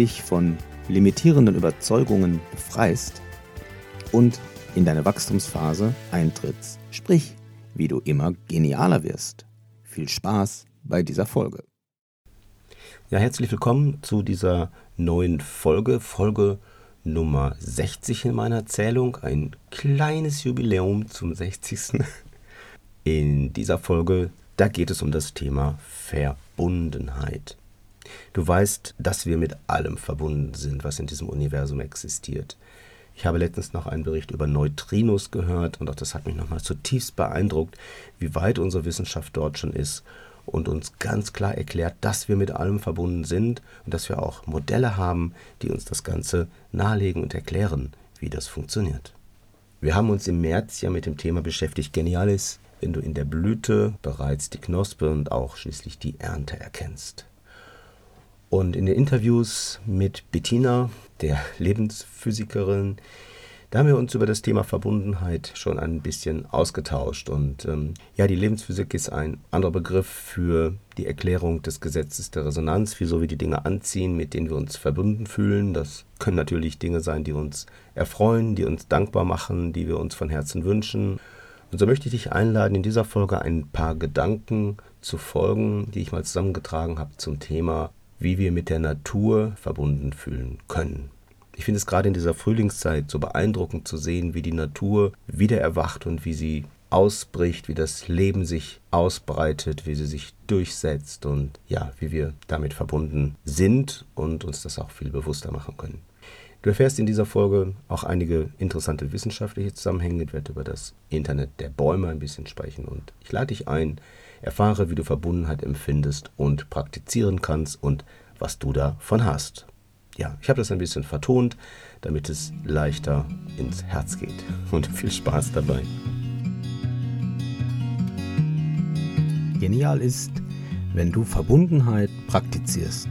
dich von limitierenden Überzeugungen befreist und in deine Wachstumsphase eintrittst, sprich, wie du immer genialer wirst. Viel Spaß bei dieser Folge. Ja, herzlich willkommen zu dieser neuen Folge, Folge Nummer 60 in meiner Zählung, ein kleines Jubiläum zum 60. In dieser Folge, da geht es um das Thema Verbundenheit. Du weißt, dass wir mit allem verbunden sind, was in diesem Universum existiert. Ich habe letztens noch einen Bericht über Neutrinos gehört und auch das hat mich nochmal zutiefst beeindruckt, wie weit unsere Wissenschaft dort schon ist und uns ganz klar erklärt, dass wir mit allem verbunden sind und dass wir auch Modelle haben, die uns das Ganze nahelegen und erklären, wie das funktioniert. Wir haben uns im März ja mit dem Thema beschäftigt, Genialis, wenn du in der Blüte bereits die Knospe und auch schließlich die Ernte erkennst. Und in den Interviews mit Bettina, der Lebensphysikerin, da haben wir uns über das Thema Verbundenheit schon ein bisschen ausgetauscht. Und ähm, ja, die Lebensphysik ist ein anderer Begriff für die Erklärung des Gesetzes der Resonanz, wieso wir die Dinge anziehen, mit denen wir uns verbunden fühlen. Das können natürlich Dinge sein, die uns erfreuen, die uns dankbar machen, die wir uns von Herzen wünschen. Und so möchte ich dich einladen, in dieser Folge ein paar Gedanken zu folgen, die ich mal zusammengetragen habe zum Thema wie wir mit der Natur verbunden fühlen können. Ich finde es gerade in dieser Frühlingszeit so beeindruckend zu sehen, wie die Natur wieder erwacht und wie sie ausbricht, wie das Leben sich ausbreitet, wie sie sich durchsetzt und ja, wie wir damit verbunden sind und uns das auch viel bewusster machen können. Du erfährst in dieser Folge auch einige interessante wissenschaftliche Zusammenhänge. Ich werde über das Internet der Bäume ein bisschen sprechen und ich lade dich ein, Erfahre, wie du Verbundenheit empfindest und praktizieren kannst und was du davon hast. Ja, ich habe das ein bisschen vertont, damit es leichter ins Herz geht. Und viel Spaß dabei. Genial ist, wenn du Verbundenheit praktizierst.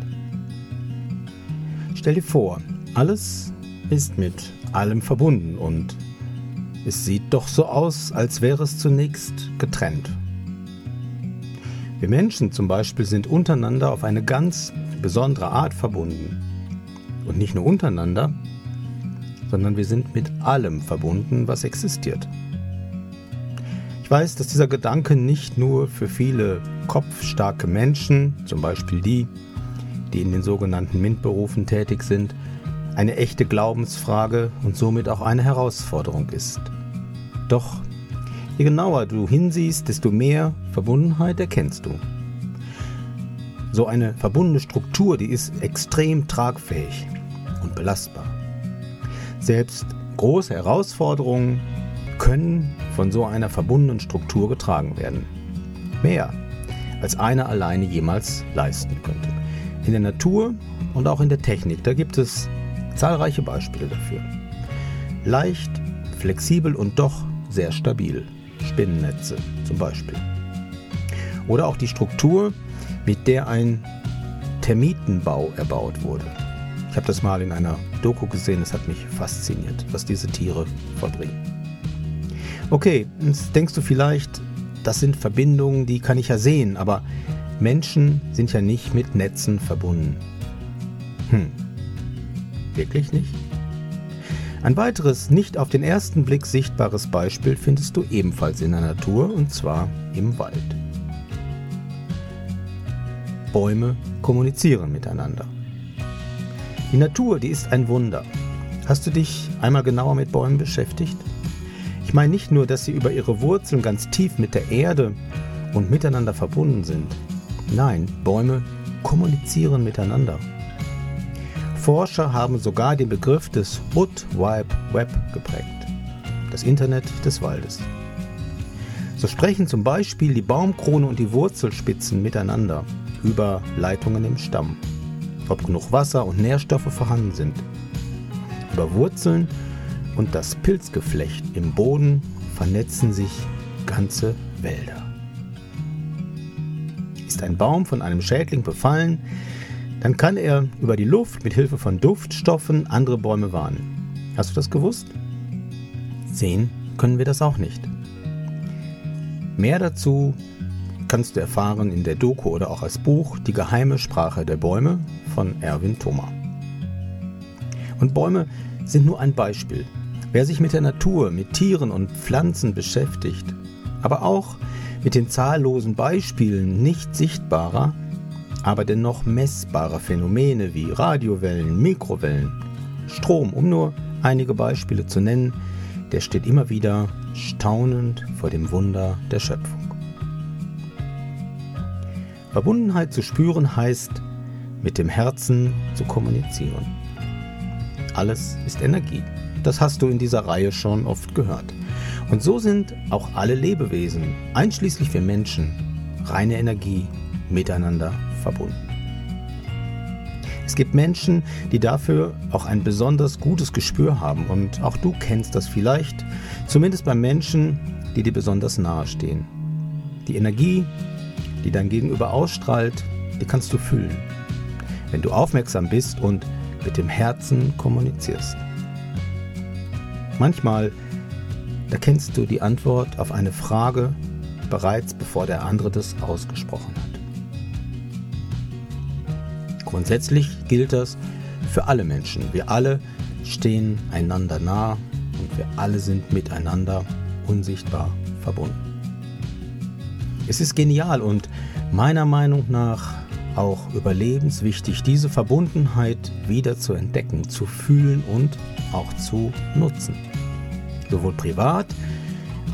Stell dir vor, alles ist mit allem verbunden und es sieht doch so aus, als wäre es zunächst getrennt. Wir Menschen zum Beispiel sind untereinander auf eine ganz besondere Art verbunden. Und nicht nur untereinander, sondern wir sind mit allem verbunden, was existiert. Ich weiß, dass dieser Gedanke nicht nur für viele kopfstarke Menschen, zum Beispiel die, die in den sogenannten MINT-Berufen tätig sind, eine echte Glaubensfrage und somit auch eine Herausforderung ist. Doch Je genauer du hinsiehst, desto mehr Verbundenheit erkennst du. So eine verbundene Struktur, die ist extrem tragfähig und belastbar. Selbst große Herausforderungen können von so einer verbundenen Struktur getragen werden. Mehr als einer alleine jemals leisten könnte. In der Natur und auch in der Technik, da gibt es zahlreiche Beispiele dafür. Leicht, flexibel und doch sehr stabil. Spinnennetze zum Beispiel. Oder auch die Struktur, mit der ein Termitenbau erbaut wurde. Ich habe das mal in einer Doku gesehen, es hat mich fasziniert, was diese Tiere vollbringen. Okay, jetzt denkst du vielleicht, das sind Verbindungen, die kann ich ja sehen, aber Menschen sind ja nicht mit Netzen verbunden. Hm, wirklich nicht? Ein weiteres nicht auf den ersten Blick sichtbares Beispiel findest du ebenfalls in der Natur und zwar im Wald. Bäume kommunizieren miteinander. Die Natur, die ist ein Wunder. Hast du dich einmal genauer mit Bäumen beschäftigt? Ich meine nicht nur, dass sie über ihre Wurzeln ganz tief mit der Erde und miteinander verbunden sind. Nein, Bäume kommunizieren miteinander. Forscher haben sogar den Begriff des Wood Wide Web geprägt, das Internet des Waldes. So sprechen zum Beispiel die Baumkrone und die Wurzelspitzen miteinander über Leitungen im Stamm. ob genug Wasser und Nährstoffe vorhanden sind. Über Wurzeln und das Pilzgeflecht im Boden vernetzen sich ganze Wälder. Ist ein Baum von einem Schädling befallen, dann kann er über die Luft mit Hilfe von Duftstoffen andere Bäume warnen. Hast du das gewusst? Sehen können wir das auch nicht. Mehr dazu kannst du erfahren in der Doku oder auch als Buch Die geheime Sprache der Bäume von Erwin Thoma. Und Bäume sind nur ein Beispiel. Wer sich mit der Natur, mit Tieren und Pflanzen beschäftigt, aber auch mit den zahllosen Beispielen nicht sichtbarer, aber dennoch messbarer Phänomene wie Radiowellen, Mikrowellen, Strom, um nur einige Beispiele zu nennen, der steht immer wieder staunend vor dem Wunder der Schöpfung. Verbundenheit zu spüren heißt, mit dem Herzen zu kommunizieren. Alles ist Energie. Das hast du in dieser Reihe schon oft gehört. Und so sind auch alle Lebewesen, einschließlich wir Menschen, reine Energie miteinander verbunden. Es gibt Menschen, die dafür auch ein besonders gutes Gespür haben und auch du kennst das vielleicht, zumindest bei Menschen, die dir besonders nahe stehen. Die Energie, die dein Gegenüber ausstrahlt, die kannst du fühlen, wenn du aufmerksam bist und mit dem Herzen kommunizierst. Manchmal erkennst du die Antwort auf eine Frage bereits bevor der andere das ausgesprochen hat. Grundsätzlich gilt das für alle Menschen. Wir alle stehen einander nah und wir alle sind miteinander unsichtbar verbunden. Es ist genial und meiner Meinung nach auch überlebenswichtig, diese Verbundenheit wieder zu entdecken, zu fühlen und auch zu nutzen. Sowohl privat,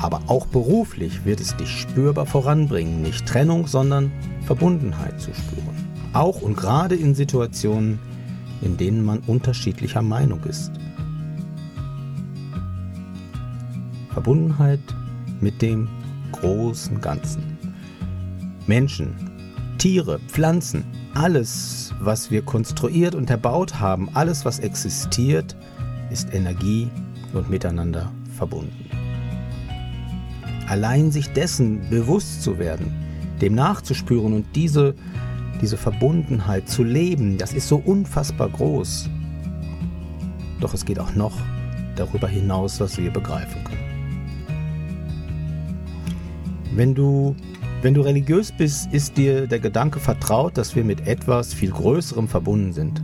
aber auch beruflich wird es dich spürbar voranbringen, nicht Trennung, sondern Verbundenheit zu spüren. Auch und gerade in Situationen, in denen man unterschiedlicher Meinung ist. Verbundenheit mit dem großen Ganzen. Menschen, Tiere, Pflanzen, alles, was wir konstruiert und erbaut haben, alles, was existiert, ist Energie und miteinander verbunden. Allein sich dessen bewusst zu werden, dem nachzuspüren und diese, diese Verbundenheit zu leben, das ist so unfassbar groß. Doch es geht auch noch darüber hinaus, was wir begreifen können. Wenn du wenn du religiös bist, ist dir der Gedanke vertraut, dass wir mit etwas viel Größerem verbunden sind.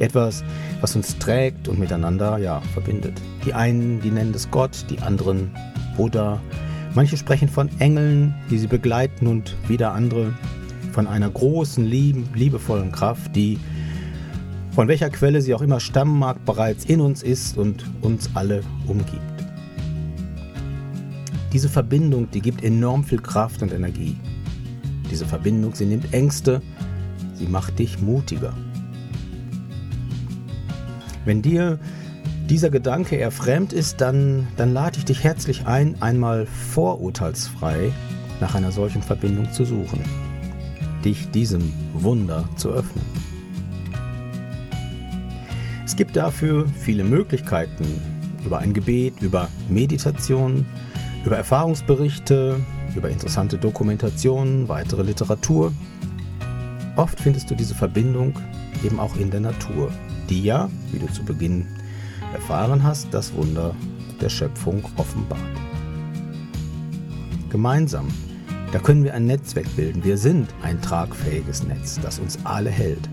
Etwas, was uns trägt und miteinander ja, verbindet. Die einen, die nennen es Gott, die anderen Buddha. Manche sprechen von Engeln, die sie begleiten und wieder andere von einer großen, lieben, liebevollen Kraft, die von welcher Quelle sie auch immer stammen mag, bereits in uns ist und uns alle umgibt. Diese Verbindung, die gibt enorm viel Kraft und Energie. Diese Verbindung, sie nimmt Ängste, sie macht dich mutiger. Wenn dir dieser Gedanke eher fremd ist, dann, dann lade ich dich herzlich ein, einmal vorurteilsfrei nach einer solchen Verbindung zu suchen, dich diesem Wunder zu öffnen. Es gibt dafür viele Möglichkeiten, über ein Gebet, über Meditation, über Erfahrungsberichte, über interessante Dokumentationen, weitere Literatur. Oft findest du diese Verbindung eben auch in der Natur, die ja, wie du zu Beginn erfahren hast, das Wunder der Schöpfung offenbart. Gemeinsam, da können wir ein Netzwerk bilden. Wir sind ein tragfähiges Netz, das uns alle hält.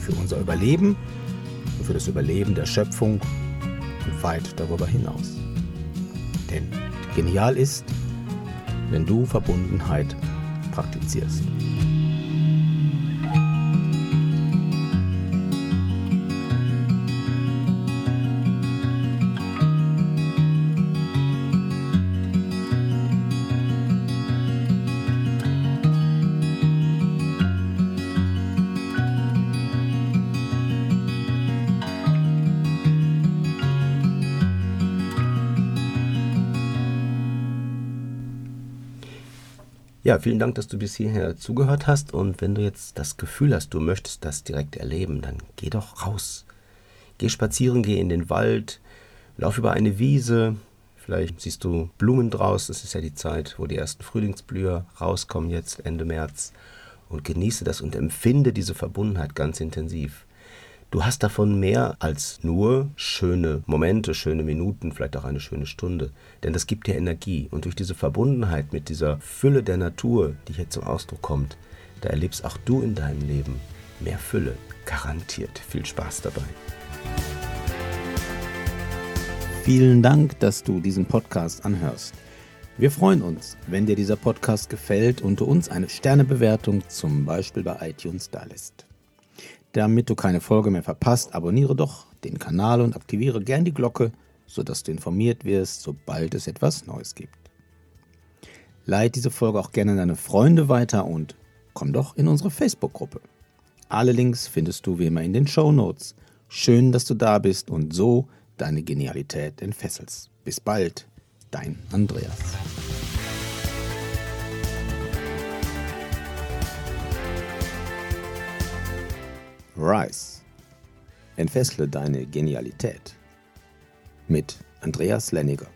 Für unser Überleben und für das Überleben der Schöpfung und weit darüber hinaus. Denn Genial ist, wenn du Verbundenheit praktizierst. Ja, vielen Dank, dass du bis hierher zugehört hast. Und wenn du jetzt das Gefühl hast, du möchtest das direkt erleben, dann geh doch raus. Geh spazieren, geh in den Wald, lauf über eine Wiese. Vielleicht siehst du Blumen draus. Es ist ja die Zeit, wo die ersten Frühlingsblüher rauskommen, jetzt Ende März. Und genieße das und empfinde diese Verbundenheit ganz intensiv. Du hast davon mehr als nur schöne Momente, schöne Minuten, vielleicht auch eine schöne Stunde. Denn das gibt dir Energie. Und durch diese Verbundenheit mit dieser Fülle der Natur, die hier zum Ausdruck kommt, da erlebst auch du in deinem Leben mehr Fülle. Garantiert. Viel Spaß dabei. Vielen Dank, dass du diesen Podcast anhörst. Wir freuen uns, wenn dir dieser Podcast gefällt und du uns eine Sternebewertung zum Beispiel bei iTunes da lässt. Damit du keine Folge mehr verpasst, abonniere doch den Kanal und aktiviere gern die Glocke, sodass du informiert wirst, sobald es etwas Neues gibt. Leite diese Folge auch gerne an deine Freunde weiter und komm doch in unsere Facebook-Gruppe. Alle Links findest du wie immer in den Show Notes. Schön, dass du da bist und so deine Genialität entfesselst. Bis bald, dein Andreas. Rise. Entfessle deine Genialität. Mit Andreas Lenniger.